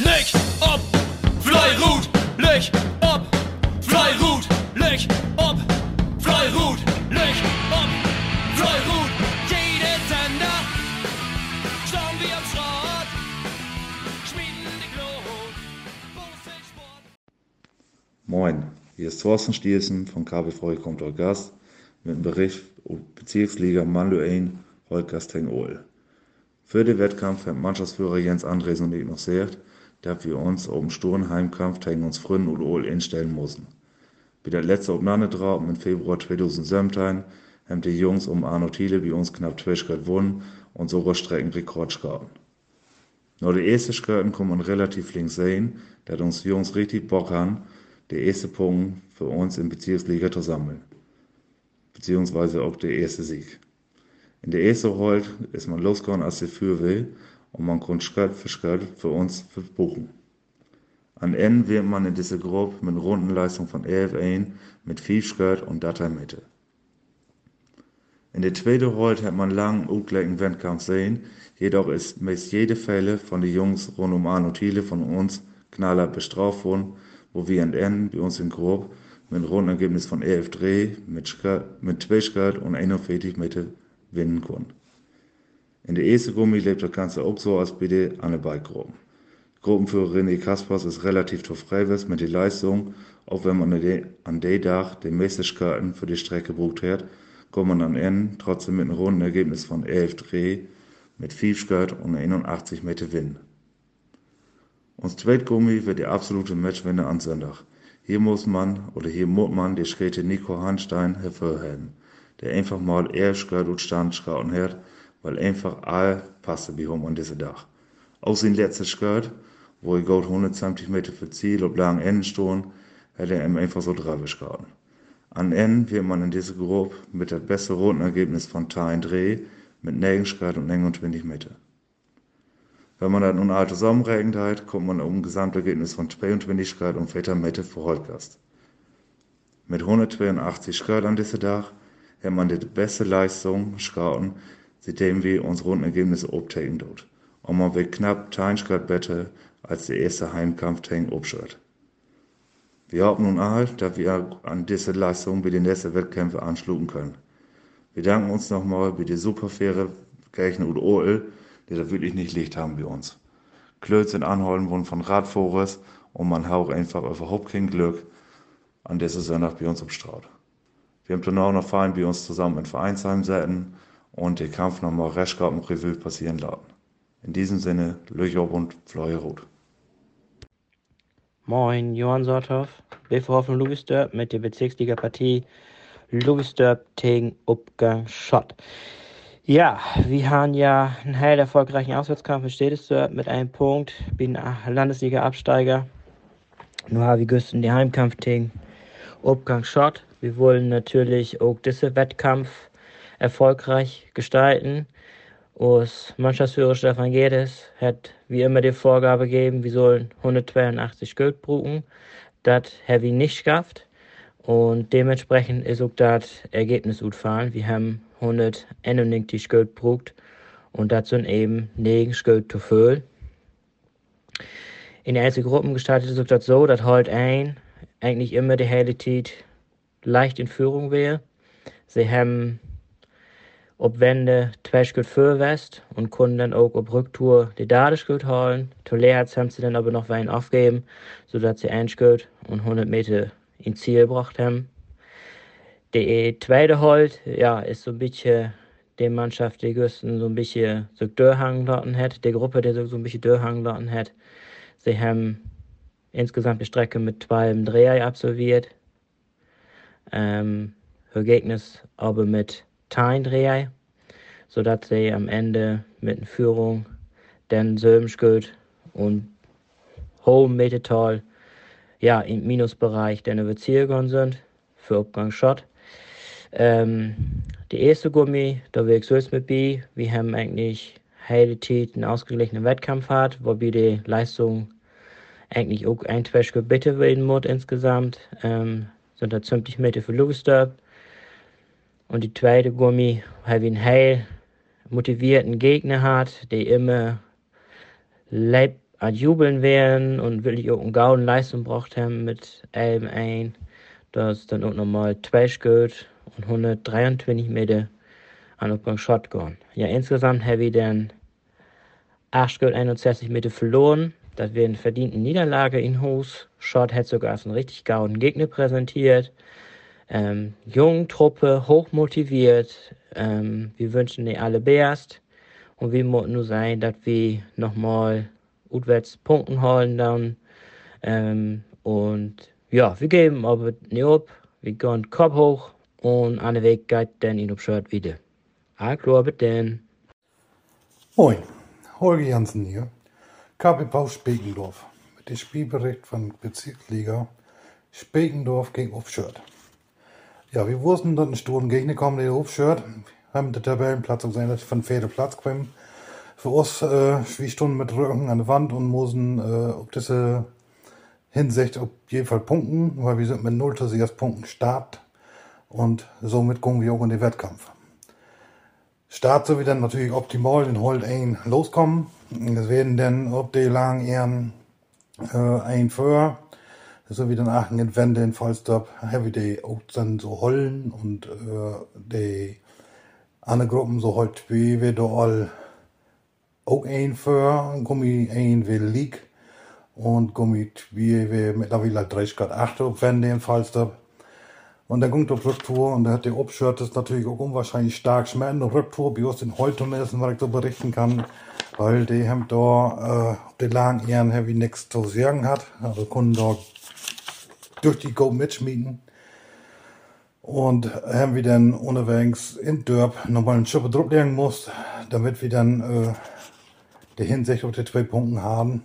Leg ob, Fleirut, leg ob, Fleirut, leg ob, Fleirut, leg ob, Fleirut. Jede Sender, schauen wir am Schrott, schmieden die Glut. Moin, hier ist Thorsten Stielsen von KB Freude kommt euer Gast mit dem Bericht Bezirksliga Manluein Holkasteng Ohl. Für den Wettkampf hat Mannschaftsführer Jens Andres und ich noch sehr, dass wir uns um Sturmheimkampf gegen uns Fründen und Ohl instellen müssen. Bei der letzte Aufeinanderdraht im Februar 2017 haben die Jungs um Arno Thiele bei uns knapp 12 Grad gewonnen und sogar Streckenrekord schauen. Nur die erste Skirten kann man relativ links sehen, dass uns Jungs richtig Bock haben, die erste Punkt für uns in Bezirksliga zu sammeln. Beziehungsweise auch der erste Sieg. In der ersten Holt ist man losgegangen, als der für will, und man konnte Schritt für Schritt für uns verbuchen. An Ende wird man in dieser Gruppe mit Rundenleistung von 11 ein, mit 5 Schritt und Datei-Mitte. In der zweiten Holt hat man lang ungleichen Wettkampf sehen, jedoch ist meist jede Fälle von den Jungs rund um Arno Thiele von uns knaller bestraft worden, wo wir am Ende bei uns in Gruppe mit Rundenergebnis von 11 Dreh, mit, mit 2 Schritt und 41 Meter gewinnen können. In der ersten Gruppe lebt das Ganze auch so als bei den anderen beiden Gruppen. Gruppenführer René Kaspers ist relativ zufrieden mit der Leistung, auch wenn man an dem Tag die Möglichkeiten für die Strecke gebraucht hat, kommt man am Ende trotzdem mit einem runden Ergebnis von 11 Dreh mit 5 Schritt und 81 Meter Wind. Uns Zweitgummi wird der absolute Matchwinner am Sonntag. Hier muss man oder hier muss man die Schräte Nico Hanstein hervorheben, der einfach mal 11 Schritt und Stand schrauben hat, weil einfach all passte bei ihm an diesem Dach. Auch sein letzter Schritt, wo er gut 120 Meter für Ziel auf langen Enden stehen, hat er einfach so drauf gehalten. An Ende wird man in dieser Gruppe mit das beste Rundenergebnis von Teilen Dreh mit 9 Schritt und 29 Meter. Wenn man das nun alle zusammenrechnet hat, kommt man um ein Gesamtergebnis von 22 Grad und 4 Meter für Holtgast. Mit 182 Grad an diesem Dach hat man die beste Leistung geschaut, seitdem wir uns Rundenergebnisse obtaken dort. Und man wird knapp 10 Grad besser als der erste Heimkampf gegen Obschritt. Wir hoffen nun all, dass wir an diese Leistung bei den nächsten Wettkämpfen anschlugen können. Wir danken uns nochmal bei der Superfähre Kirchen und OL, die da wirklich nicht Licht haben bei uns. Klötz in Anholen wurden von Radfahrers und man hat einfach überhaupt kein Glück an dieser Sonntag bei uns im Straut. Wir haben dann auch noch fein bei uns zusammen in Vereinsheim säten und den Kampf nochmal recht im Revue passieren lassen. In diesem Sinne, Löcher und Fleuer rot. Moin, Johann Sorthoff, BVH von Louisdorp mit der Bezirksliga-Partie Louisdorp gegen Upgang Schott. Ja, wir haben ja einen heil erfolgreichen Auswärtskampf in Städtesdorp mit einem Punkt, bin Landesliga-Absteiger. Nur habe ich gestern den Heimkampf gegen Upgang Schott. Wir wollen natürlich auch diesen Wettkampf erfolgreich gestalten. Uns Mannschaftsführer Stefan Gedes hat wie immer die Vorgabe gegeben, wir sollen 182 Geld brauchen. Das habe ich nicht geschafft. Und dementsprechend ist auch das Ergebnis gut fallen. Wir haben 191 Geld gebraucht. Und das sind eben 9 Geld zu viel. In der ersten Gruppe gestaltet ist das so, dass halt ein eigentlich immer die Zeit leicht in Führung wäre. Sie haben ob Wende für West und konnten dann auch auf Rücktour die Dadeschritt holen. Zuletzt haben sie dann aber noch Wein aufgeben, sodass sie ein Schritt und 100 Meter ins Ziel gebracht haben. Die zweite Holt, ja, ist so ein bisschen die Mannschaft, die gestern so ein bisschen so durchhangen lassen hat, die Gruppe, die so ein bisschen durchhangen lassen hat. Sie haben insgesamt die Strecke mit zwei Dreher absolviert. Ähm, Ergebnis aber mit Teindreher, sodass sie am Ende mit Führung dann Sömschgöt und hohem Metetal ja, im Minusbereich dann über Ziel gegangen sind für Abgang Schott. Ähm, die erste Gummi, da wir ich mit bei. Wir haben eigentlich hele Zeit einen ausgeglichenen Wettkampf gehabt, wobei die Leistung eigentlich auch ein, Schritt bitte werden muss insgesamt. Ähm, sind da 20 Meter für Louisdorp. Und die zweite Gummi, wir einen heil motivierten Gegner hat, der immer lebt an Jubeln wären und wirklich auch eine gauden Leistung braucht haben mit Elben ein, dass dann auch nochmal 12 geht und 123 Meter an Upgang Shotgun. Ja, insgesamt habe ich dann 8 Gold 61 Meter verloren. Das wäre eine verdiente Niederlage in Hus. Shot hat sogar einen richtig gauden Gegner präsentiert. Ähm, jung Truppe, hoch motiviert. Ähm, wir wünschen dir alle Best. Und wir müssen nur sein, dass wir nochmal auswärts Punkten holen dann. Ähm, und ja, wir geben aber nicht ab. Wir gehen Kopf hoch und an der Weg geht dann in Shirt wieder. Glaube dann. Moin, Holger Jansen hier. KP Spekendorf mit dem Spielbericht von Bezirksliga Spekendorf gegen Upshirt. Ja, wir wussten, dass ein Sturm Gegner kommen, der Upshirt. Haben den Tabellenplatz gesehen, dass von vierten Platz kommen. Für uns, äh, wir stunden mit Rücken an der Wand und mussten, äh, auf diese Hinsicht auf jeden Fall punkten, weil wir sind mit 0 zu 6 Punkten Start und somit kommen wir auch in den Wettkampf. Start so wie dann natürlich optimal in Holt ein loskommen. Es werden dann ob die lang ehren äh, ein für so wie dann Aachen in Wende in Fallstop heavy die auch dann so hollen und äh, die andere Gruppen so halt wie wir da all auch ein für Gummi ein wie League und Gummi wie wir mittlerweile 30 Grad 8 auf Wende in und dann kommt auf Rücktour und da hat der Obshirt das natürlich auch unwahrscheinlich stark schmecken. Rücktour, wie aus den Heultunneln, was ich so berichten kann, weil die haben da, äh, die lagen eher heavy nichts zu sagen hat. Also konnten da durch die Go mitschmieden. Und haben wir dann unterwegs in Dörp nochmal einen Schippe Druck legen muss, damit wir dann äh, die Hinsicht auf die zwei Punkte haben.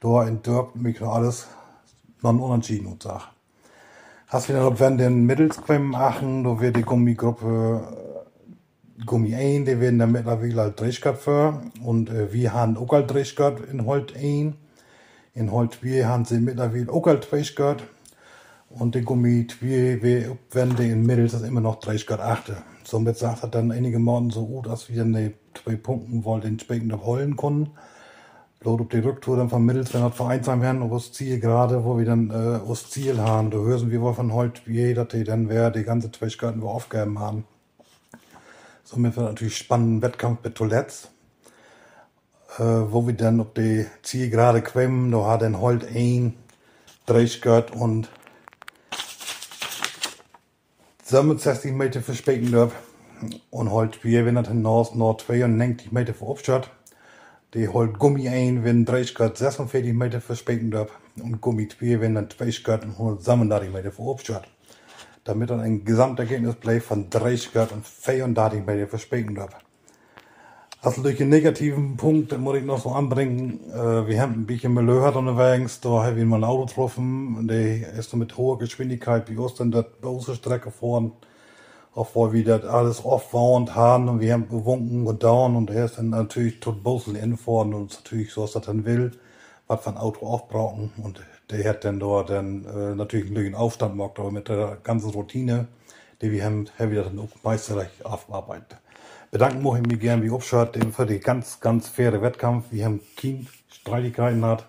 Da in Dörp mich alles noch unentschieden und sag. Hast du noch wenn den Mittelsquem machen, da wird die Gummigruppe äh, Gummi 1, die werden dann mittlerweile halt Drehköpfe und äh, wir haben auch halt Drehköpfe in Holt 1. In Holt 2 haben sie mittlerweile auch halt Drehköpfe und die Gummi 2, wir wenden in Mittels das immer noch Drehköpfe 8. Somit sagt er dann einige Morgen so gut, dass wir die zwei Punkten wohl entsprechend holen konnten. Bloß auf die Rücktour dann von Mittelsland hat Vereinsheim werden, wo das Ziel gerade, wo wir dann äh, das Ziel haben. Da hören wir wohl von heute, wie dass die dann wer die ganze Twitchkarten wir aufgegeben haben. Somit wird natürlich spannenden Wettkampf mit Toilettes. Äh, wo wir dann auf die Ziel gerade quemmen, da hat dann heute ein Drehskirt und 67 Meter für Speckendorf. Und heute wir, wenn das hinaus Nord 2 und 90 Meter für Obstadt. Die holt Gummi ein, wenn 30 Grad 46 Meter verspecken darf. Und Gummi 2, wenn dann 20 Grad und 137 Meter verabschaut. Damit dann ein Gesamtergebnis bleibt von 30 Grad und 34 Meter verspecken darf. Also durch den negativen Punkt muss ich noch so anbringen, äh, wir haben ein bisschen Malheur unterwegs, da habe ich mal ein Auto getroffen, der ist so mit hoher Geschwindigkeit wie uns dann das große Strecke fahren obwohl wir das alles aufbauend haben und wir haben gewunken und down und er ist dann natürlich tot Bosel in vorn und natürlich so, was er dann will, was wir ein Auto aufbrauchen. Und der hat dann dort dann äh, natürlich einen Aufstand gemacht, aber mit der ganzen Routine, die wir haben, haben wir dann auch meisterlich aufgearbeitet. Bedanken möchte ich mich gern wie Obschat für die ganz, ganz faire Wettkampf. Wir haben keine Streitigkeiten hat.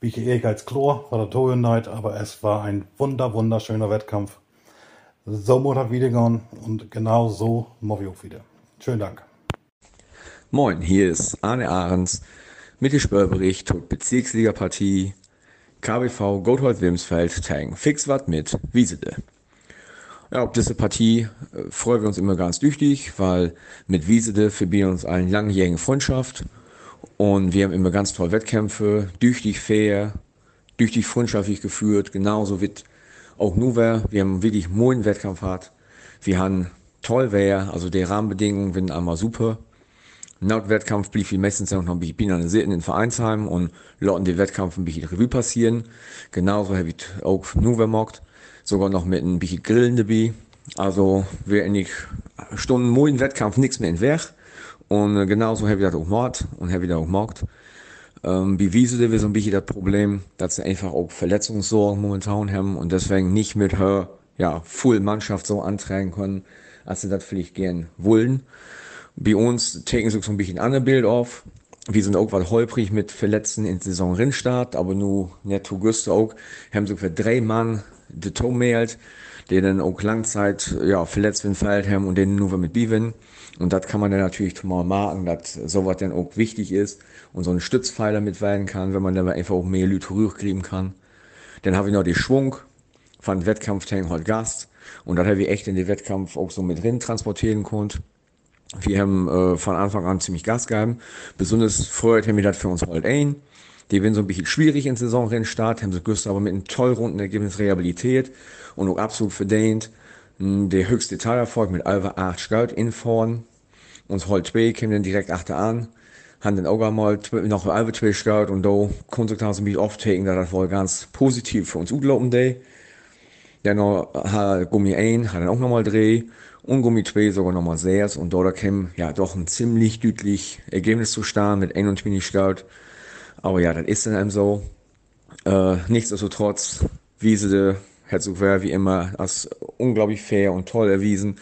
Wie ich Ehrgeiz Chlor, war der Toyo Night, aber es war ein wunder, wunderschöner Wettkampf so muss das wieder gehen und genau so machen wir auch wieder. Schönen Dank. Moin, hier ist Arne Ahrens mit dem Spörbericht zur Bezirksliga-Partie KBV Gotthold-Wilmsfeld Tang Fixwatt mit Wiesede. Ja, auf diese Partie äh, freuen wir uns immer ganz tüchtig, weil mit Wiesede verbinden uns eine langjährige Freundschaft und wir haben immer ganz tolle Wettkämpfe, tüchtig fair, tüchtig freundschaftlich geführt, genauso wird auch nur wer, wir haben wirklich moin Wettkampf gehabt. Wir haben toll wer, also die Rahmenbedingungen sind einmal super. Nach Wettkampf blieb ich meistens noch ein bisschen analysiert in Vereinsheim und lauten den Wettkampf ein bisschen Revue passieren. Genauso habe ich auch nur wer mockt. Sogar noch mit ein bisschen Grillen dabei. Also, wir endlich Stunden moin Wettkampf nichts mehr in Weg. Und äh, genauso habe ich das auch gemacht und habe ich das auch gemacht. Ähm, bei Wiesel wir so ein bisschen das Problem, dass sie einfach auch Verletzungssorgen momentan haben und deswegen nicht mit her, ja, Full Mannschaft so antragen können, als sie das vielleicht gern wollen. Bei uns taken sie so ein bisschen andere Bild auf. wir sind auch was holprig mit Verletzten in Saison Rindstart, aber nur netto Güste auch, haben so für drei Mann de Tom mehlt, die dann auch Langzeit, ja, verletzt in Feld haben und den nur mit Biven. Und das kann man dann natürlich mal machen, dass sowas dann auch wichtig ist und so ein Stützpfeiler mitwählen kann, wenn man dann einfach auch mehr Leute rüberkriegen kann. Dann habe ich noch die Schwung von Wettkampf heute Gast und das habe ich echt in den Wettkampf auch so mit drin transportieren konnte. Wir haben äh, von Anfang an ziemlich Gas gegeben. Besonders freut wir das für uns halt ein. Die werden so ein bisschen schwierig in Saisonrennstart, haben sie gewusst, aber mit einem toll runden Ergebnis rehabilitiert und auch absolut verdient. Hm, der höchste Teilerfolg mit Alva 8 Scout in vorn. Halt 2 kämen dann direkt achter an. Haben dann auch einmal noch Alva 2 Scout und da konnte ich ein bisschen auftaken, da das wohl ganz positiv für uns utlaufen day. Dann noch hat Gummi 1, hat dann auch nochmal Dreh und Gummi 2 sogar nochmal 6 und dort kam ja doch ein ziemlich deutlich Ergebnis zu starten mit 21 Scout. Aber ja, das ist dann eben so. Äh, nichtsdestotrotz, Wiese Herzog wäre wie immer als unglaublich fair und toll erwiesen.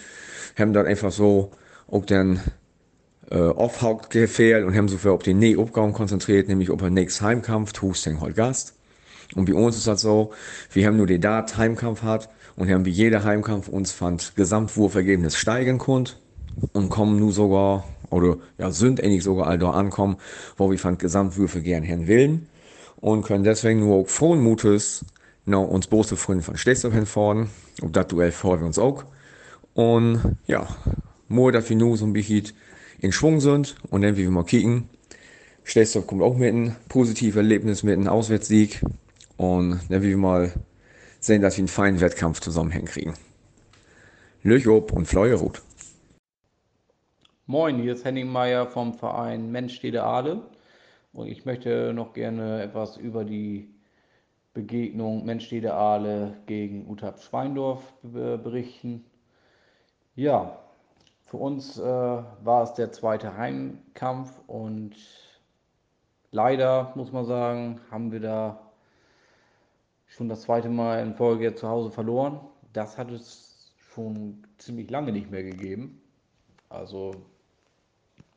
Haben dann einfach so auch den äh, Aufhaupt gefehlt und haben sich auf den Nähaufgaben konzentriert, nämlich auf den nächsten Heimkampf, Husting halt Gast. Und bei uns ist das so, wir haben nur den Dart Heimkampf hat und haben wie jeder Heimkampf uns fand Gesamtwurfergebnis steigen konnte und kommen nur sogar, oder ja, sind ähnlich sogar all da ankommen, wo wir fand Gesamtwürfe gern hin willen und können deswegen nur frohen Mutes noch uns bose Freunde von Stestorf hinfahren. Und das Duell fahren wir uns auch. Und ja, nur, dass wir nur so ein bisschen in Schwung sind und dann, wie wir mal kicken, Stestorf kommt auch mit einem positiven Erlebnis, mit einem Auswärtssieg und dann, wie wir mal sehen, dass wir einen feinen Wettkampf zusammen hinkriegen. Löchob und Fleuerut. Moin, hier ist Henning Meyer vom Verein Mensch Stede Aale und ich möchte noch gerne etwas über die Begegnung Mensch Stede Aale gegen Utab Schweindorf berichten. Ja, für uns äh, war es der zweite Heimkampf und leider muss man sagen, haben wir da schon das zweite Mal in Folge zu Hause verloren. Das hat es schon ziemlich lange nicht mehr gegeben. Also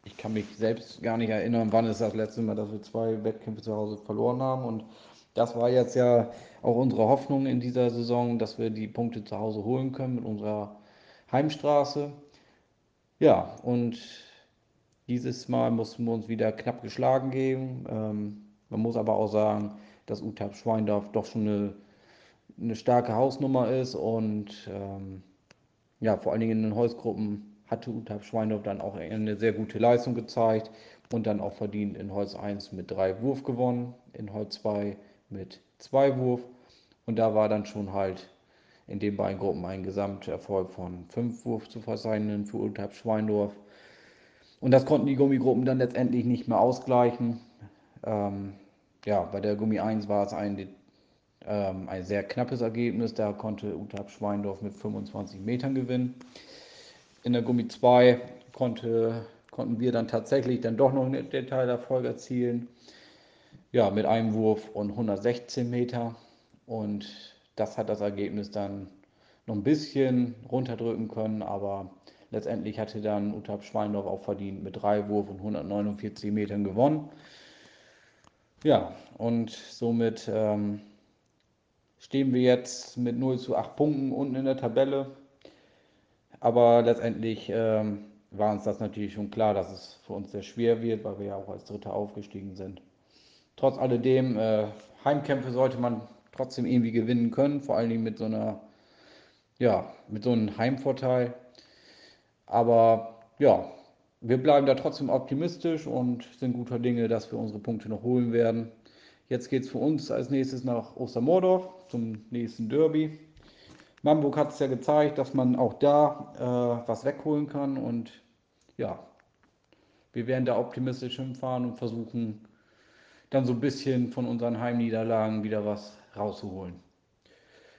ich kann mich selbst gar nicht erinnern, wann ist das letzte Mal, dass wir zwei Wettkämpfe zu Hause verloren haben. Und das war jetzt ja auch unsere Hoffnung in dieser Saison, dass wir die Punkte zu Hause holen können mit unserer Heimstraße. Ja, und dieses Mal mussten wir uns wieder knapp geschlagen geben. Ähm, man muss aber auch sagen, dass UTAP Schweindorf doch schon eine, eine starke Hausnummer ist und ähm, ja, vor allen Dingen in den Holzgruppen hatte UTAP Schweindorf dann auch eine sehr gute Leistung gezeigt und dann auch verdient in Holz 1 mit drei Wurf gewonnen, in Holz 2 mit zwei Wurf und da war dann schon halt in den beiden Gruppen ein Gesamterfolg von fünf Wurf zu verzeichnen für UTAP Schweindorf. Und das konnten die Gummigruppen dann letztendlich nicht mehr ausgleichen. Ähm, ja, bei der Gummi 1 war es ein, ähm, ein sehr knappes Ergebnis. Da konnte Utab Schweindorf mit 25 Metern gewinnen. In der Gummi 2 konnte, konnten wir dann tatsächlich dann doch noch einen Detailerfolg erzielen. Ja, mit einem Wurf und 116 Meter. Und das hat das Ergebnis dann noch ein bisschen runterdrücken können, aber letztendlich hatte dann Utab Schweindorf auch verdient mit drei Wurf und 149 Metern gewonnen. Ja, und somit ähm, stehen wir jetzt mit 0 zu 8 Punkten unten in der Tabelle. Aber letztendlich ähm, war uns das natürlich schon klar, dass es für uns sehr schwer wird, weil wir ja auch als Dritter aufgestiegen sind. Trotz alledem, äh, Heimkämpfe sollte man trotzdem irgendwie gewinnen können, vor allen Dingen mit so einer, ja, mit so einem Heimvorteil. Aber ja, wir bleiben da trotzdem optimistisch und sind guter Dinge, dass wir unsere Punkte noch holen werden. Jetzt geht es für uns als nächstes nach Ostermordorf zum nächsten Derby. Mamburg hat es ja gezeigt, dass man auch da äh, was wegholen kann und ja, wir werden da optimistisch hinfahren und versuchen dann so ein bisschen von unseren Heimniederlagen wieder was rauszuholen.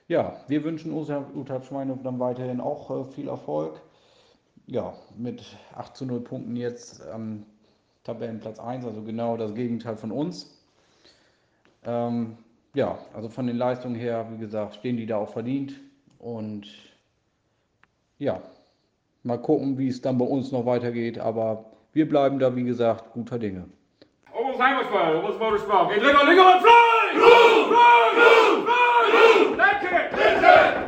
Ja, wir wünschen Utab Schweinhof dann weiterhin auch äh, viel Erfolg ja, mit 8 zu 0 Punkten jetzt am Tabellenplatz 1, also genau das Gegenteil von uns. Ähm, ja, also von den Leistungen her, wie gesagt, stehen die da auch verdient. Und ja, mal gucken, wie es dann bei uns noch weitergeht. Aber wir bleiben da, wie gesagt, guter Dinge. Almost